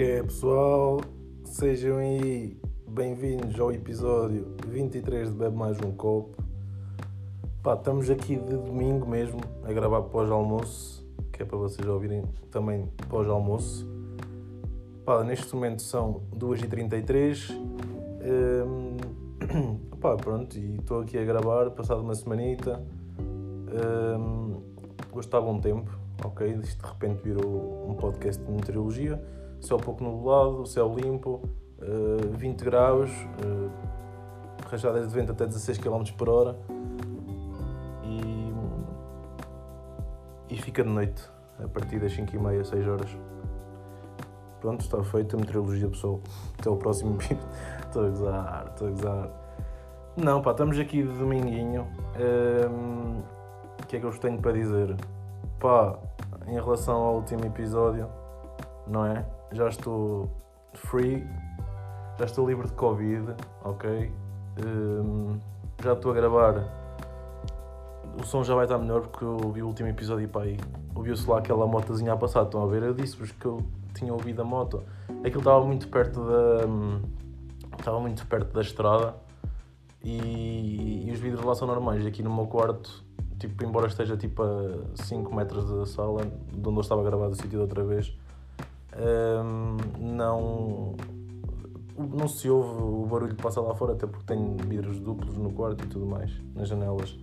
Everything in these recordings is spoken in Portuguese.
que é, pessoal? Sejam aí bem-vindos ao episódio 23 de Bebe Mais Um Copo. Pá, estamos aqui de domingo mesmo a gravar pós-almoço, que é para vocês ouvirem também pós-almoço. Pá, neste momento são 2h33. Hum, pá, pronto, e estou aqui a gravar, passado uma semanita. Hum, hoje está a bom tempo, ok? Isto de repente virou um podcast de meteorologia. Céu pouco nublado, céu limpo, uh, 20 graus, uh, rajadas de vento até 16 km por hora e, e fica de noite, a partir das 5h30, 6 horas. Pronto, está feita a meteorologia, pessoal. Até o próximo vídeo. Estou a gozar, estou a gozar. Não, pá, estamos aqui de dominguinho. Um, o que é que eu vos tenho para dizer? Pá, em relação ao último episódio, não é? Já estou free, já estou livre de Covid, ok? Um, já estou a gravar. O som já vai estar melhor porque eu ouvi o último episódio e pá, ouviu-se lá aquela motozinha a passar. Estão a ver? Eu disse-vos que eu tinha ouvido a moto. Aquilo estava muito perto da. Estava muito perto da estrada e, e os vidros lá são normais. Aqui no meu quarto tipo, embora esteja tipo a 5 metros da sala, de onde eu estava gravado o sítio da outra vez, um, não, não se ouve o barulho que passa lá fora, até porque tenho vidros duplos no quarto e tudo mais, nas janelas.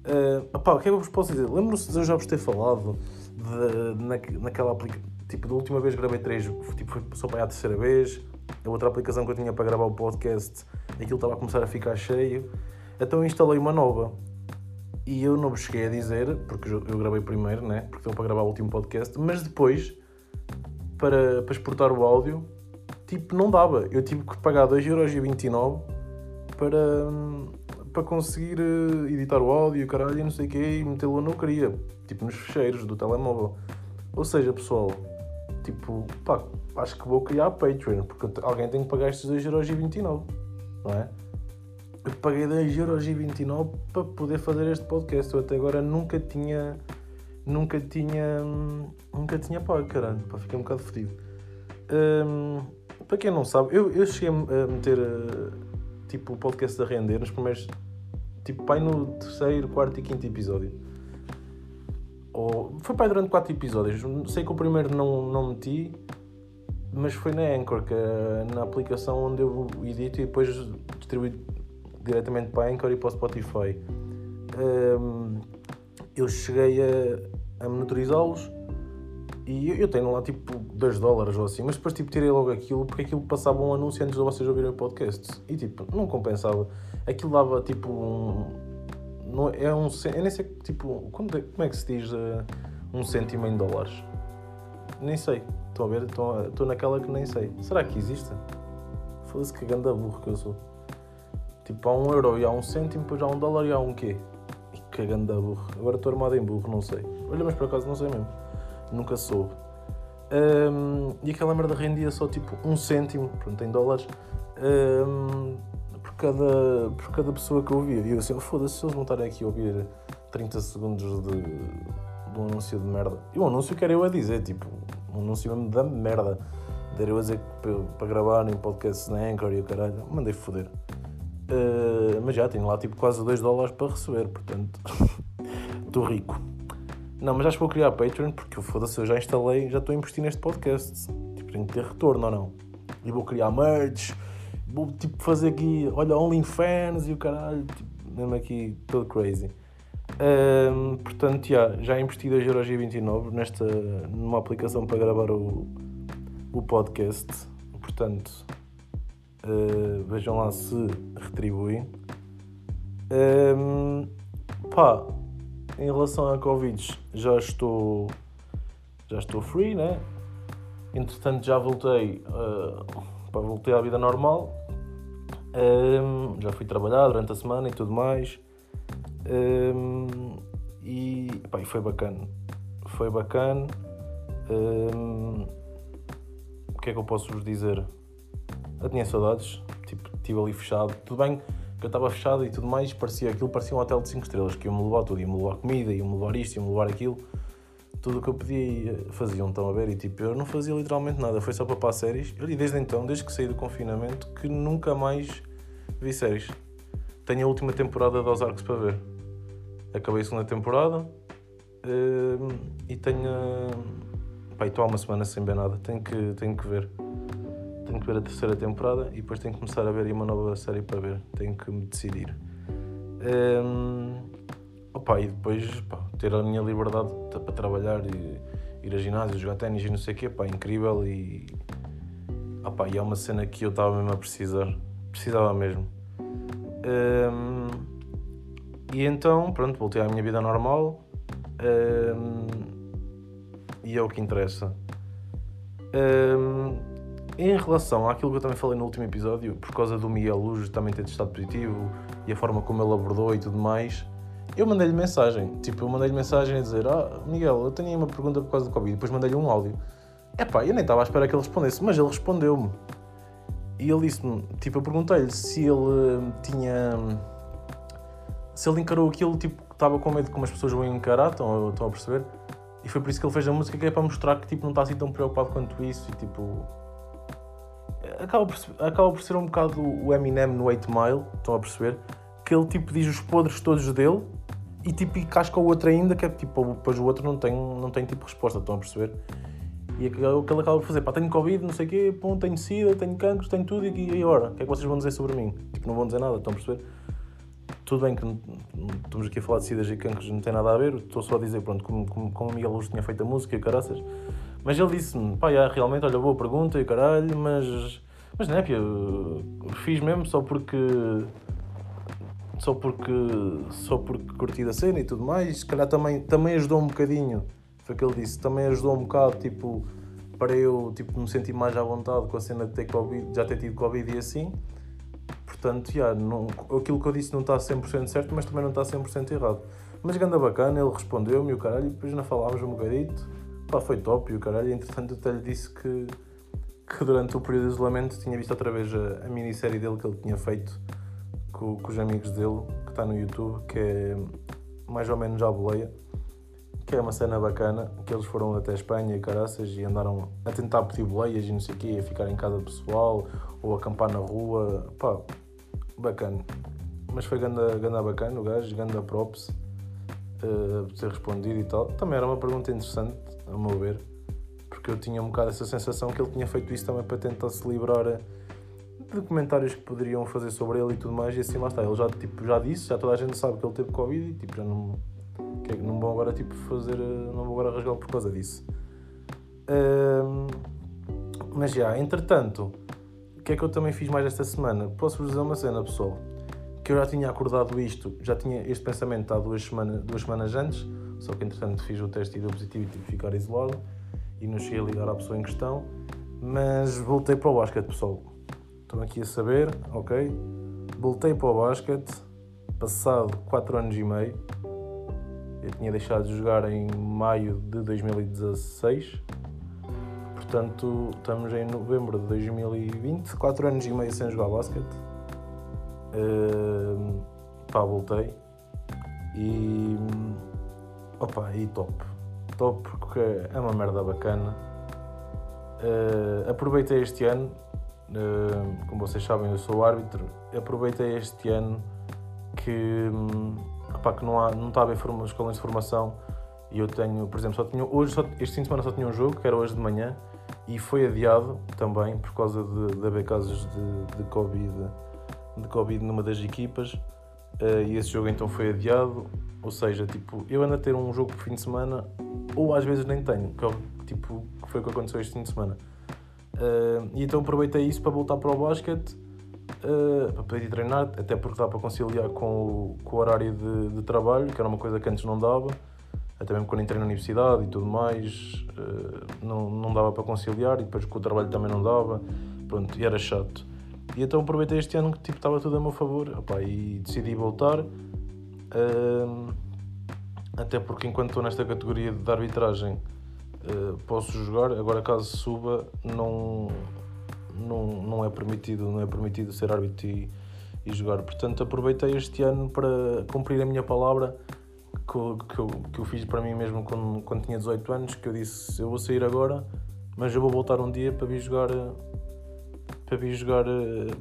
Uh, o que é que eu vos posso dizer? Lembro-se de eu já vos ter falado de, na, naquela aplicação. Tipo, da última vez gravei três, tipo, foi só para a terceira vez. A outra aplicação que eu tinha para gravar o podcast, aquilo estava a começar a ficar cheio. Então instalei uma nova. E eu não vos cheguei a dizer, porque eu gravei primeiro, né? Porque estou para gravar o último podcast, mas depois, para, para exportar o áudio, tipo, não dava. Eu tive que pagar 2,29€ para, para conseguir eh, editar o áudio, caralho, e não sei o quê, e metê-lo não queria, tipo, nos fecheiros do telemóvel. Ou seja, pessoal, tipo, pá, acho que vou criar Patreon, porque alguém tem que pagar estes 2,29€, não é? eu paguei 2,29€ para poder fazer este podcast. Eu até agora nunca tinha. Nunca tinha. Nunca tinha pago, caralho. Pá, fiquei um bocado fodido. Um, para quem não sabe, eu, eu cheguei a meter uh, tipo o podcast a render nos primeiros. Tipo, pai no terceiro, quarto e quinto episódio. Ou, foi pai durante quatro episódios. Sei que o primeiro não, não meti, mas foi na Anchor, que é na aplicação onde eu edito e depois distribuí diretamente para a Anchor e para o Spotify. Um, eu cheguei a, a monitorizá-los e eu, eu, tenho lá tipo 2 dólares ou assim, mas depois tipo tirei logo aquilo porque aquilo passava um anúncio antes de vocês ouvirem o podcast e tipo, não compensava. Aquilo dava tipo um. Não, é um. Eu nem sei tipo. Como é, como é que se diz uh, um cêntimo em dólares? Nem sei. Estão a ver? Estou naquela que nem sei. Será que existe? Foda-se que ganda burro que eu sou. Tipo, há um euro e há um cêntimo, depois há um dólar e há um quê? E cagando da burro. Agora estou armado em burro, não sei. Olha, mas por acaso não sei mesmo. Nunca soube. Um, e aquela merda rendia só tipo um cêntimo, pronto, em dólares, um, por, cada, por cada pessoa que ouvia. E eu assim, foda-se, se eles vão estar aqui a ouvir 30 segundos de, de um anúncio de merda. E o anúncio que era eu a dizer, tipo, um anúncio mesmo da merda. Era eu a dizer para, para gravar em podcast na Anchor e o caralho. Mandei foder. Uh, mas já tenho lá tipo quase 2 dólares para receber, portanto estou rico. Não, mas acho que vou criar Patreon porque foda-se, eu já instalei, já estou a investir neste podcast. Tipo, tenho que ter retorno ou não. E vou criar merch, vou tipo fazer aqui, olha, OnlyFans e o caralho, tipo, mesmo aqui todo crazy. Um, portanto, já, já investi 2,29€ nesta, numa aplicação para gravar o, o podcast. Portanto, Uh, vejam lá se retribuem. Um, pá, em relação a Covid, já estou já estou free, né? Entretanto, já voltei, uh, pá, voltei à vida normal. Um, já fui trabalhar durante a semana e tudo mais. Um, e, pá, foi bacana. Foi bacana. Um, o que é que eu posso vos dizer? eu tinha saudades, tipo, estive ali fechado. Tudo bem que eu estava fechado e tudo mais, parecia aquilo, parecia um hotel de 5 estrelas, que ia-me levar tudo, ia-me levar comida, ia-me levar isto, ia-me levar aquilo. tudo o que eu pedia faziam, estão a ver? E tipo, eu não fazia literalmente nada, foi só para para séries. E desde então, desde que saí do confinamento, que nunca mais vi séries. Tenho a última temporada de Ozarks para ver. Acabei a segunda temporada uh, e tenho. Pá, estou há uma semana sem ver nada, tenho que, tenho que ver. Tenho que ver a terceira temporada e depois tenho que começar a ver uma nova série para ver. Tenho que me decidir. Um, opa, e depois ter a minha liberdade para trabalhar e ir a ginásio, jogar ténis e não sei o quê, pá, incrível e, opa, e é uma cena que eu estava mesmo a precisar, precisava mesmo. Um, e então, pronto, voltei à minha vida normal um, e é o que interessa. Um, em relação àquilo que eu também falei no último episódio, por causa do Miguel Luz também ter testado positivo e a forma como ele abordou e tudo mais, eu mandei-lhe mensagem. Tipo, eu mandei-lhe mensagem a dizer: Ah, Miguel, eu tenho aí uma pergunta por causa do Covid. Depois mandei-lhe um áudio. É pá, eu nem estava à espera que ele respondesse, mas ele respondeu-me. E ele disse-me: Tipo, eu perguntei-lhe se ele hum, tinha. Se ele encarou aquilo, tipo, estava com medo como as pessoas vão encarar, estão, estão a perceber? E foi por isso que ele fez a música, que é para mostrar que tipo, não está assim tão preocupado quanto isso e tipo. Acaba por, acaba por ser um bocado o Eminem no 8 Mile, estão a perceber? Que ele tipo diz os podres todos dele e tipo e casca o outro ainda, que é tipo, depois o outro não tem, não tem tipo resposta, estão a perceber? E o que ele acaba por fazer, pá, tenho Covid, não sei o quê, pum, tenho SIDA, tenho cancros, tenho tudo, e, e agora? O que é que vocês vão dizer sobre mim? Tipo, não vão dizer nada, estão a perceber? Tudo bem que estamos aqui a falar de SIDAs e cancros, não tem nada a ver, estou só a dizer, pronto, como, como, como o Miguel Luz tinha feito a música e caraças. Mas ele disse-me, pá, já, realmente, olha, boa pergunta e caralho, mas, mas não é, eu fiz mesmo só porque só porque, só porque curti da cena e tudo mais. Se calhar também, também ajudou um bocadinho, foi o que ele disse, também ajudou um bocado, tipo, para eu tipo, me sentir mais à vontade com a cena de ter COVID, já ter tido Covid e assim. Portanto, já, não, aquilo que eu disse não está 100% certo, mas também não está 100% errado. Mas ganda bacana, ele respondeu-me o caralho, depois não falámos um bocadito. Pá, foi top e o caralho. Entretanto, até lhe disse que, que durante o período de isolamento tinha visto outra vez a, a minissérie dele que ele tinha feito com, com os amigos dele, que está no YouTube, que é mais ou menos a boleia, que é uma cena bacana, que eles foram até Espanha e caraças e andaram a tentar pedir boleias e não sei o quê, a ficar em casa pessoal ou acampar na rua, pá, bacana. Mas foi ganda, ganda bacana o gajo, ganda props uh, ter respondido e tal. Também era uma pergunta interessante, a meu ver, porque eu tinha um bocado essa sensação que ele tinha feito isso também para tentar se livrar de comentários que poderiam fazer sobre ele e tudo mais, e assim lá está. Ele já, tipo, já disse, já toda a gente sabe que ele teve Covid e tipo, já não. Que, é não vou agora tipo, fazer. Não vou agora rasgá-lo por causa disso. Um, mas já, entretanto, o que é que eu também fiz mais esta semana? Posso-vos dizer uma cena, pessoal. Que eu já tinha acordado isto, já tinha este pensamento há duas, semana, duas semanas antes, só que entretanto fiz o teste e deu positivo e tive que ficar isolado e não cheguei a ligar à pessoa em questão. Mas voltei para o basquete, pessoal Estão aqui a saber, ok? Voltei para o basquete, passado 4 anos e meio. Eu tinha deixado de jogar em maio de 2016. Portanto, estamos em novembro de 2020, 4 anos e meio sem jogar basquete. Uh, pá, voltei. E. Opa, e top. Top porque é uma merda bacana. Uh, aproveitei este ano como vocês sabem, eu sou árbitro. Aproveitei este ano que, opa, que não, há, não está a haver escolas de formação e eu tenho, por exemplo, só tinha, hoje, só, este fim de semana só tinha um jogo, que era hoje de manhã, e foi adiado também por causa de, de haver casos de, de, COVID, de Covid numa das equipas. Uh, e esse jogo então foi adiado, ou seja, tipo, eu ando a ter um jogo por fim de semana, ou às vezes nem tenho, que, é tipo, foi o que aconteceu este fim de semana. Uh, e então aproveitei isso para voltar para o basquete, uh, para poder treinar, até porque dá para conciliar com o, com o horário de, de, trabalho, que era uma coisa que antes não dava, até mesmo quando entrei na universidade e tudo mais, uh, não, não dava para conciliar, e depois com o trabalho também não dava, pronto, e era chato. E então aproveitei este ano que tipo, estava tudo a meu favor opa, e decidi voltar. até porque enquanto estou nesta categoria de arbitragem eh, posso jogar, agora caso suba não, não, não é permitido, não é permitido ser árbitro e, e jogar. Portanto aproveitei este ano para cumprir a minha palavra que eu, que, eu, que eu fiz para mim mesmo quando, quando tinha 18 anos, que eu disse, eu vou sair agora, mas eu vou voltar um dia para vir jogar para vir jogar,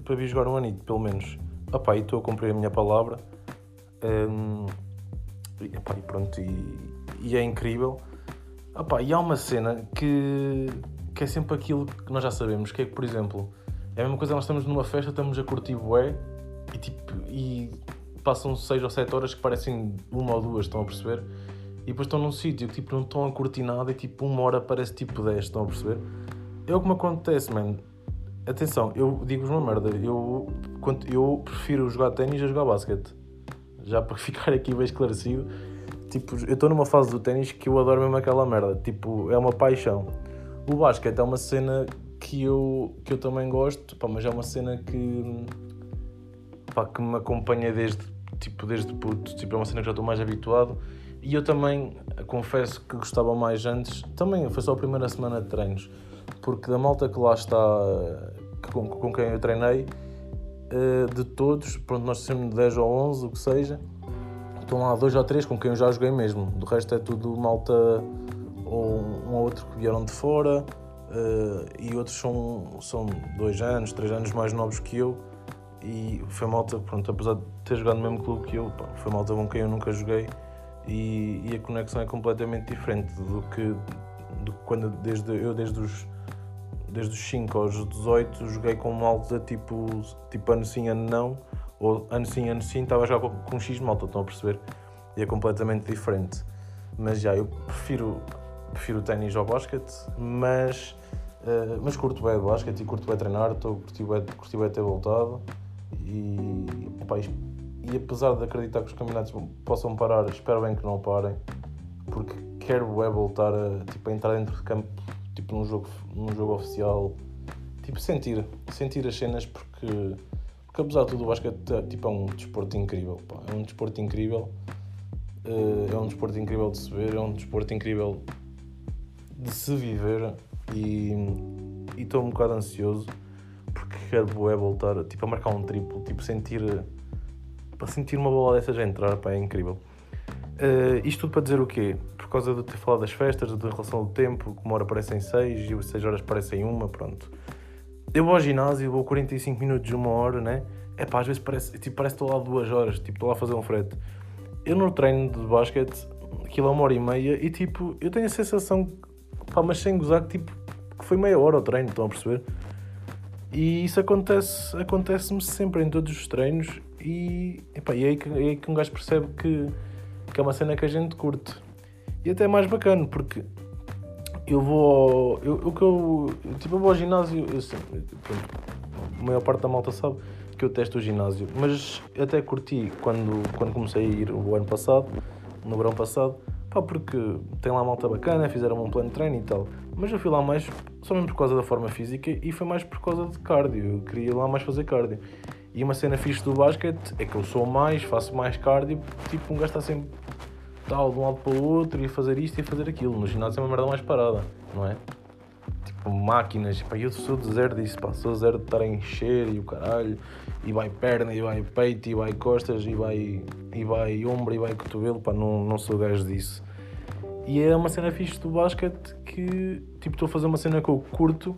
para vir jogar um anito, pelo menos. Opá, e estou a cumprir a minha palavra. Um, epá, e pronto, e, e, é incrível. Opá, e há uma cena que, que é sempre aquilo que nós já sabemos, que é que, por exemplo, é a mesma coisa, nós estamos numa festa, estamos a curtir bué, e tipo, e passam 6 ou 7 horas que parecem uma ou duas, estão a perceber? E depois estão num sítio que tipo, não estão a curtir nada e tipo uma hora parece tipo 10, estão a perceber? É o que me acontece, mano. Atenção, eu digo-vos uma merda, eu, eu prefiro jogar ténis a jogar basquete. Já para ficar aqui bem esclarecido, tipo, eu estou numa fase do ténis que eu adoro mesmo aquela merda, tipo, é uma paixão. O basquete é uma cena que eu, que eu também gosto, pá, mas é uma cena que, pá, que me acompanha desde, tipo, desde puto, tipo, é uma cena que já estou mais habituado. E eu também confesso que gostava mais antes, também foi só a primeira semana de treinos, porque da malta que lá está, com, com quem eu treinei, eh, de todos, pronto, nós temos 10 ou 11, o que seja, estão lá dois ou três com quem eu já joguei mesmo. Do resto é tudo malta ou um ou outro que vieram de fora uh, e outros são, são dois anos, três anos mais novos que eu. E foi malta, pronto, apesar de ter jogado no mesmo clube que eu, pá, foi malta com quem eu nunca joguei e, e, a conexão é completamente diferente do que, do que quando desde, eu desde os desde os 5 aos 18 joguei com malta tipo, tipo ano sim, ano não, ou ano sim, ano sim, estava a jogar com, com X malta, estão a perceber? E é completamente diferente. Mas já, eu prefiro, prefiro ténis ao basquete, mas, uh, mas curto bem o basquete e curto bem treinar, estou curti bem, bem ter voltado e, opa, e apesar de acreditar que os campeonatos possam parar, espero bem que não parem, porque quero é voltar a, tipo, a entrar dentro de campo tipo num jogo, num jogo oficial, tipo sentir, sentir as cenas porque, porque apesar de tudo o basquete tipo, é um desporto incrível, pá, é um desporto incrível, uh, é um desporto incrível de se ver, é um desporto incrível de se viver e estou um bocado ansioso porque quero é voltar tipo, a marcar um triplo, tipo sentir para sentir uma bola dessas a entrar, pá, é incrível. Uh, isto tudo para dizer o quê? Por causa de ter falado das festas, da relação do tempo, que uma hora parecem 6 e 6 horas parecem uma, pronto. Eu vou ao ginásio, vou 45 minutos, uma hora, né? É pá, às vezes parece, tipo, parece que estou lá duas horas, tipo, estou lá a fazer um frete. Eu no treino de basquete, aquilo é uma hora e meia, e tipo, eu tenho a sensação, pá, mas sem gozar, que tipo, que foi meia hora o treino, estão a perceber? E isso acontece, acontece-me sempre em todos os treinos, e, epá, e é aí que, é aí que um gajo percebe que que é uma cena que a gente curte. E até é mais bacana, porque eu vou. Eu, o que eu. Tipo, eu vou ao ginásio. Eu, pronto, a maior parte da malta sabe que eu testo o ginásio. Mas até curti quando, quando comecei a ir o ano passado, no verão passado, pá, porque tem lá malta bacana, fizeram um plano de treino e tal. Mas eu fui lá mais só mesmo por causa da forma física e foi mais por causa de cardio. Eu queria lá mais fazer cardio. E uma cena fixe do basquete é que eu sou mais, faço mais cardio, tipo, um gajo está sempre tal, de um lado para o outro, e fazer isto e fazer aquilo. No ginásio é uma merda mais parada, não é? Tipo, máquinas, pá, eu sou de zero disso, pá, sou zero de estar a encher e o caralho, e vai perna, e vai peito, e vai costas, e vai, e vai ombro, e vai cotovelo, pá, não, não sou gajo disso. E é uma cena fixe do basquete que, tipo, estou a fazer uma cena que eu curto,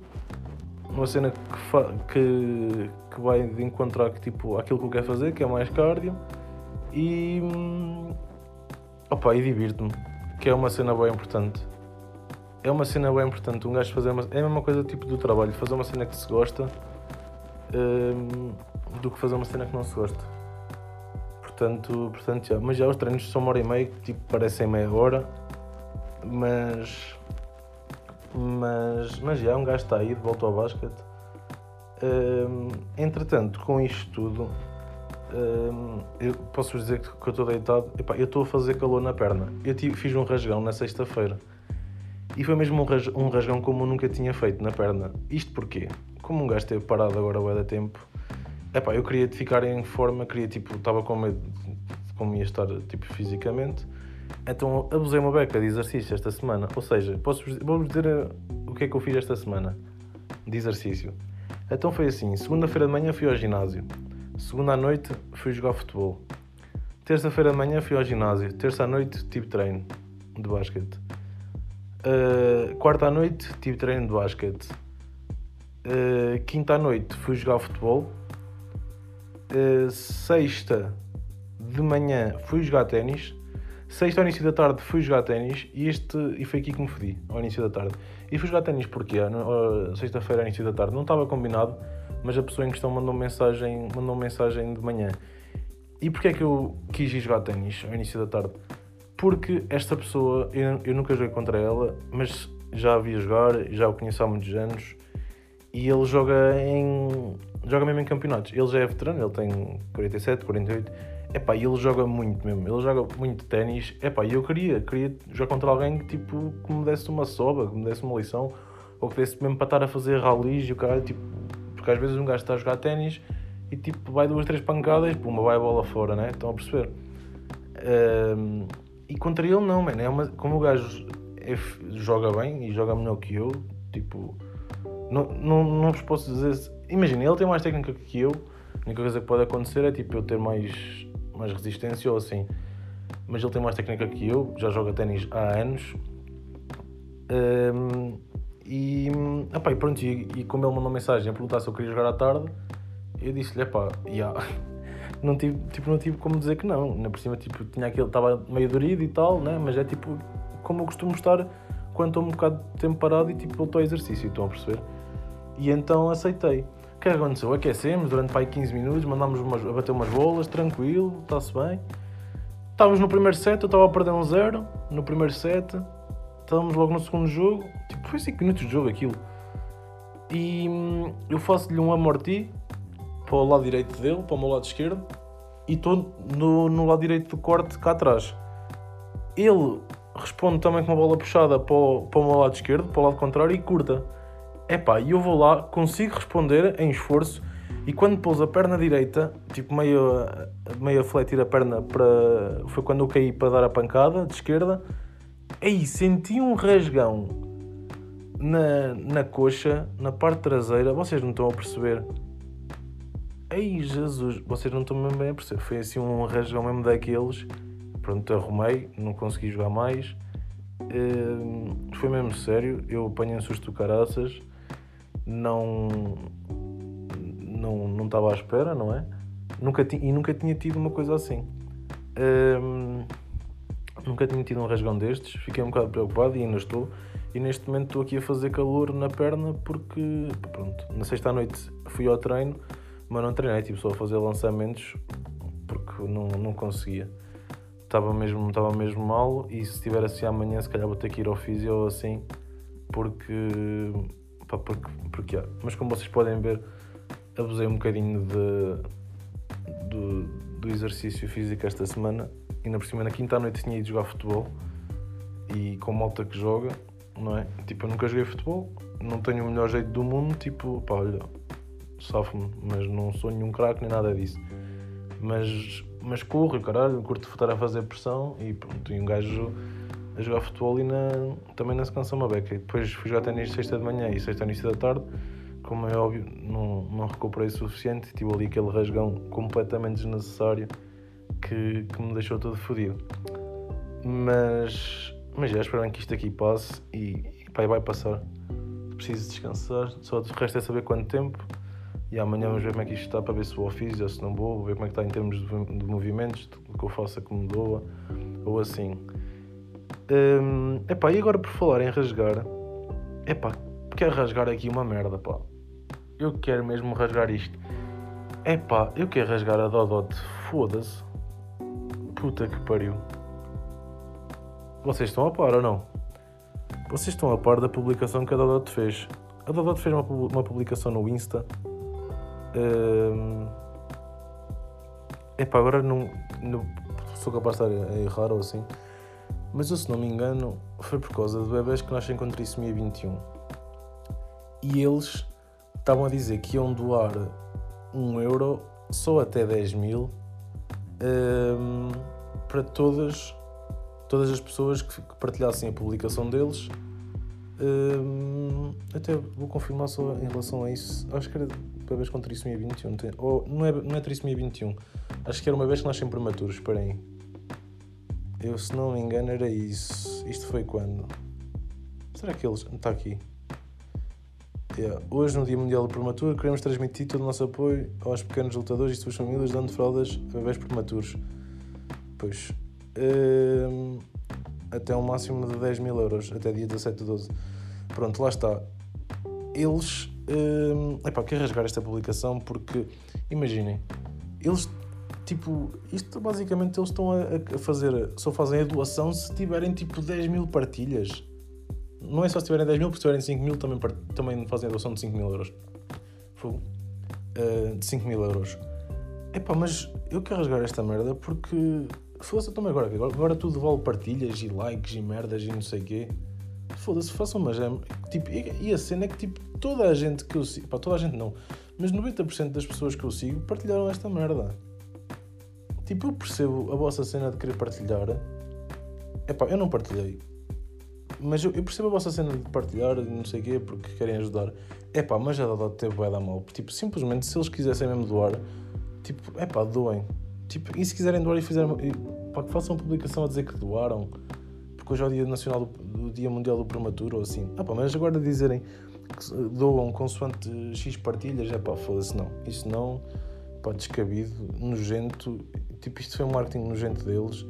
uma cena que, que, que vai de encontrar que, tipo, aquilo que eu quero fazer, que é mais cardio, e, opa, e divirto-me, que é uma cena bem importante. É uma cena bem importante, um gajo fazer uma, é a mesma coisa tipo do trabalho, fazer uma cena que se gosta um, do que fazer uma cena que não se gosta. Portanto, portanto já, mas já os treinos são uma hora e meia, tipo, parecem meia hora, mas mas, mas já, um gajo está aí, de volta ao basquete. Um, entretanto, com isto tudo, um, eu posso dizer que, que eu estou deitado. Epá, eu estou a fazer calor na perna. Eu tive, fiz um rasgão na sexta-feira. E foi mesmo um, ras, um rasgão como eu nunca tinha feito na perna. Isto porquê? Como um gajo esteve parado agora há da tempo, epá, eu queria ficar em forma, queria tipo, estava com medo de como ia estar tipo, fisicamente então abusei uma beca de exercício esta semana. Ou seja, posso vou-vos dizer eh, o que é que eu fiz esta semana de exercício. Então foi assim: segunda-feira de manhã fui ao ginásio, segunda à noite fui jogar futebol, Terça-feira de manhã fui ao ginásio. Terça à noite tive treino de basquete. Uh, quarta à noite tive treino de basquete. Uh, quinta à noite fui jogar futebol. Uh, sexta de manhã fui jogar ténis. Sexta ao início da tarde fui jogar ténis e, este, e foi aqui que me fodi, ao início da tarde. E fui jogar ténis porque sexta-feira ao início da tarde não estava combinado, mas a pessoa em questão mandou mensagem, mandou mensagem de manhã. E porquê é que eu quis ir jogar ténis ao início da tarde? Porque esta pessoa, eu, eu nunca joguei contra ela, mas já a vi jogar, já o conheço há muitos anos e ele joga em. joga mesmo em campeonatos. Ele já é veterano, ele tem 47, 48 Epá, ele joga muito mesmo, ele joga muito ténis. Epá, e eu queria, queria jogar contra alguém que, tipo, que me desse uma soba, que me desse uma lição, ou que desse mesmo para estar a fazer ralis e o caralho, tipo, porque às vezes um gajo está a jogar ténis e tipo, vai duas, três pancadas, puma, vai a bola fora, né? Estão a perceber? Um, e contra ele não, mano, é uma, como o gajo é, joga bem e joga melhor que eu, tipo, não, não, não vos posso dizer. Imagina, ele tem mais técnica que eu, a única coisa que pode acontecer é tipo eu ter mais mais resistência ou assim. Mas ele tem mais técnica que eu, já joga ténis há anos. Um, e, epá, e pronto, e, e, como ele mandou mensagem a perguntar se eu queria jogar à tarde, eu disse-lhe, epá, yeah. não tive, tipo, não tive como dizer que não. Na por cima, tipo, tinha aquele, estava meio dorido e tal, né? mas é tipo, como eu costumo estar quando estou um bocado de tempo parado e tipo, voltou ao exercício, estão a perceber? E então aceitei que é que aconteceu? Aquecemos durante para 15 minutos, mandámos umas, a bater umas bolas, tranquilo, está-se bem. Estávamos no primeiro set, eu estava a perder um zero no primeiro set, estávamos logo no segundo jogo, tipo, foi 5 minutos de jogo aquilo. E hum, eu faço-lhe um amorti para o lado direito dele, para o meu lado esquerdo, e estou no, no lado direito do corte cá atrás. Ele responde também com uma bola puxada para o, para o meu lado esquerdo, para o lado contrário, e curta. E eu vou lá, consigo responder em esforço e quando pôs a perna direita, tipo meio, meio a fletir a perna para. Foi quando eu caí para dar a pancada de esquerda. Aí senti um rasgão na, na coxa, na parte traseira. Vocês não estão a perceber. Ei Jesus, vocês não estão mesmo bem a perceber. Foi assim um rasgão mesmo daqueles. Pronto, arrumei, não consegui jogar mais. Uh, foi mesmo sério. Eu apanhei um susto caraças não não não estava à espera, não é? Nunca e nunca tinha tido uma coisa assim. Um, nunca tinha tido um rasgão destes, fiquei um bocado preocupado e ainda estou. E neste momento estou aqui a fazer calor na perna porque, pronto, na sexta noite fui ao treino, mas não treinei, tipo, só a fazer lançamentos porque não, não conseguia. Estava mesmo, estava mesmo mal e se estiver assim amanhã, se calhar vou ter que ir ao físio ou assim, porque Pá, porque, porque há. Mas como vocês podem ver, abusei um bocadinho de, do exercício físico esta semana. Na por cima, na quinta à noite tinha ido jogar futebol. E com malta que joga, não é? Tipo, eu nunca joguei futebol, não tenho o melhor jeito do mundo. Tipo, pá, olha, safo-me, mas não sou nenhum craque nem nada disso. Mas, mas corro, caralho, curto estar a fazer pressão e pronto, e um gajo a jogar futebol e na, também se cansa uma beca. E depois fui jogar ténis sexta de manhã e sexta início da tarde, como é óbvio, não, não recuperei o suficiente. Tive ali aquele rasgão completamente desnecessário que, que me deixou todo fodido. Mas, mas já espero que isto aqui passe e, e vai passar. Preciso descansar, só o resto é saber quanto tempo. E amanhã vamos ver como é que isto está para ver se vou ao físio ou se não vou, vou ver como é que está em termos de, de movimentos, do que eu faço que me doa, ou assim. Um, epá, e agora por falar em rasgar, epá, quero rasgar aqui uma merda, pá. Eu quero mesmo rasgar isto. Epá, eu quero rasgar a Dodot, foda-se. Puta que pariu. Vocês estão a par ou não? Vocês estão a par da publicação que a Dodot fez. A Dodot fez uma, publicação no Insta. Um, epá, agora não, não sou capaz de estar a errar ou assim. Mas eu, se não me engano, foi por causa de bebés que nascem com trissomia 21. E eles estavam a dizer que iam doar um euro só até 10 mil para todas, todas as pessoas que, partilhassem a publicação deles. Até vou confirmar só em relação a isso. Acho que era bebês com trissomia 21. Tem, ou não é, não é trissomia 21. Acho que era uma vez que nascem prematuros. Esperem. Eu, se não me engano, era isso. Isto foi quando? Será que eles. Está aqui. Yeah. Hoje, no Dia Mundial do Prematuro, queremos transmitir todo o nosso apoio aos pequenos lutadores e suas famílias, dando fraldas a bebés prematuros. Pois. Um, até um máximo de 10 mil euros, até dia 17 de 12. Pronto, lá está. Eles. Um, epá, quero rasgar esta publicação porque, imaginem, eles. Tipo, isto basicamente eles estão a, a fazer. Só fazem a doação se tiverem tipo 10 mil partilhas. Não é só se tiverem 10 mil, porque se tiverem 5 mil também, também fazem a doação de 5 mil euros. Uh, de 5 mil euros. Epá, mas eu quero rasgar esta merda porque. Foda-se também agora, agora, agora tudo vale partilhas e likes e merdas e não sei o quê. Foda-se, façam uma gem. Tipo, e, e, a cena é que tipo, toda a gente que eu sigo. Pá, toda a gente não. Mas 90% das pessoas que eu sigo partilharam esta merda. Tipo, eu percebo a vossa cena de querer partilhar. Epá, eu não partilhei. Mas eu, eu, percebo a vossa cena de partilhar não sei o quê, porque querem ajudar. É pá, mas a Dodó teve bué da mal. Tipo, simplesmente, se eles quisessem mesmo doar, tipo, é pá, doem. Tipo, e se quiserem doar e fizerem. Pá, que façam publicação a dizer que doaram, porque hoje é o Dia Nacional do, do Dia Mundial do Prematuro ou assim. Ah pá, mas agora dizerem que doam consoante X partilhas, é pá, foda-se, não. Isso não, pá, descabido, nojento. Tipo, isto foi um marketing nojento deles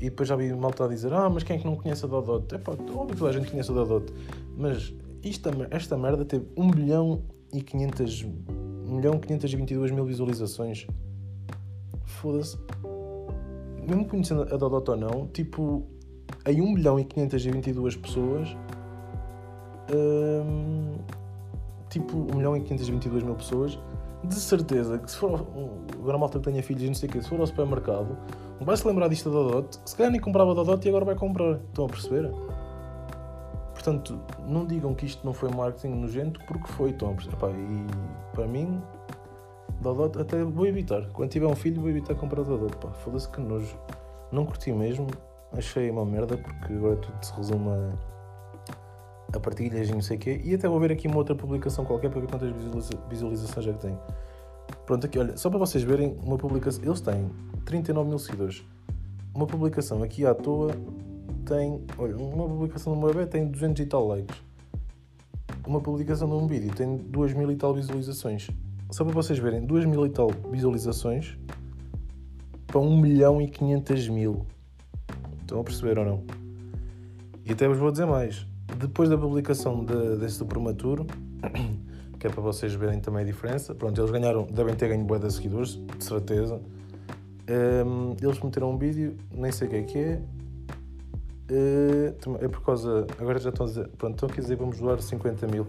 e depois já vi malta a dizer: Ah, mas quem é que não conhece a Dodot? É pá, óbvio que toda a gente conhece a Dodot. Mas isto, esta merda teve 1 bilhão e 500. 1 milhão 522 mil visualizações. Foda-se. Mesmo conhecendo a Dodot ou não, tipo, em 1 bilhão e 522 pessoas. Hum, tipo, 1 milhão e 522 mil pessoas. De certeza que se for. Agora malta que tenha filhos e não sei o que, se for ao supermercado vai-se lembrar disto da Dodot, se calhar nem comprava Dodot e agora vai comprar. Estão a perceber? Portanto, não digam que isto não foi marketing nojento, porque foi, estão a perceber? Epá, e para mim, Dodot até vou evitar. Quando tiver um filho, vou evitar comprar Dodot. Pá, foda-se que nojo. Não curti mesmo, achei uma merda, porque agora tudo se resume a, a partilhas e não sei o quê. E até vou ver aqui uma outra publicação qualquer para ver quantas visualiza visualizações é que tem. Pronto, aqui, olha, só para vocês verem uma publicação. Eles têm 39 mil seguidores. Uma publicação aqui à toa tem. Olha, uma publicação do meu bebê tem 200 e tal likes. Uma publicação de um vídeo tem 2 mil e tal visualizações. Só para vocês verem, 2 mil e tal visualizações para 1 milhão e 500 mil. Estão a perceber ou não? E até vos vou dizer mais. Depois da publicação de, desse do prematuro, que é para vocês verem também a diferença, pronto, eles ganharam, devem ter ganho boa de seguidores, de certeza. Um, eles meteram um vídeo, nem sei o que é que é. Uh, é por causa. Agora já estão a dizer. Pronto, estão a dizer vamos doar 50 mil.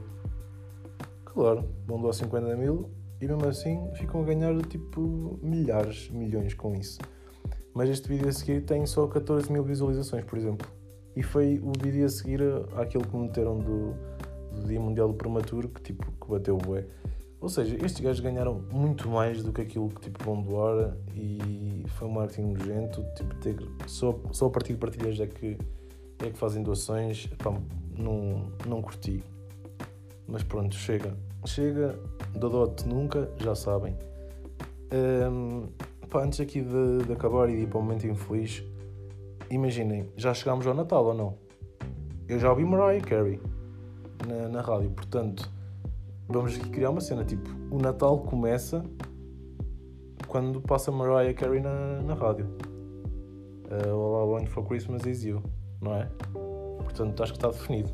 Claro, vão doar 50 mil e mesmo assim ficam a ganhar tipo milhares, milhões com isso. Mas este vídeo a seguir tem só 14 mil visualizações, por exemplo. E foi o vídeo a seguir àquele que meteram do, do Dia Mundial do Prematuro que tipo que bateu o bué. Ou seja, estes gajos ganharam muito mais do que aquilo que tipo, vão doar e foi um marketing nojento. Tipo, ter, só, só a partir de partilhas é que, é que fazem doações. Não, não curti. Mas pronto, chega. Chega, Dodote nunca, já sabem. Um, pá, antes aqui de, de, acabar e de ir para o momento infeliz, imaginem, já chegámos ao Natal ou não? Eu já ouvi Mariah Carey na, na rádio, portanto vamos aqui criar uma cena tipo: o Natal começa quando passa Mariah Carey na, na rádio. Uh, All I Want for Christmas is You, não é? Portanto, acho que está definido.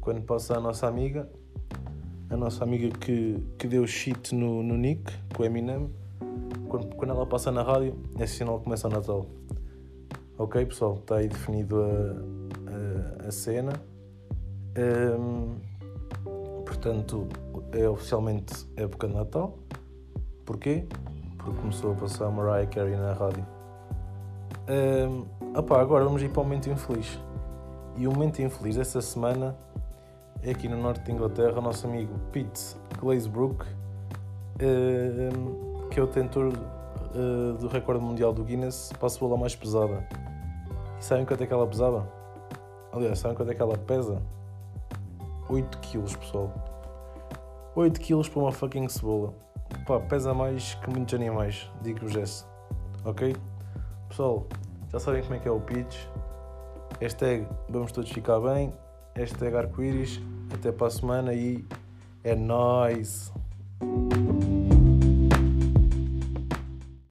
Quando passa a nossa amiga, a nossa amiga que, que deu shit no, no Nick, com Eminem, quando, quando ela passa na rádio, é sinal começa o Natal. Ok, pessoal, está aí definido a, a, a cena. Portanto, é oficialmente época de Natal. Porquê? Porque começou a passar Mariah Carey na rádio. Opa, agora vamos ir para o momento infeliz. E o momento infeliz dessa semana é aqui no norte de Inglaterra, o nosso amigo Pete Glazebrook, que é o tentor uh, do recorde mundial do Guinness para a bola mais pesada. E sabem quanto é que ela pesava? Aliás, sabem quanto é que ela pesa? 8 kg, pessoal. 8 kg para uma fucking cebola. Pá, pesa mais que muitos animais, digo-vos essa. Ok? Pessoal, já sabem como é que é o pitch. Hashtag vamos todos ficar bem. Hashtag arco-íris. Até para a semana e é nóis!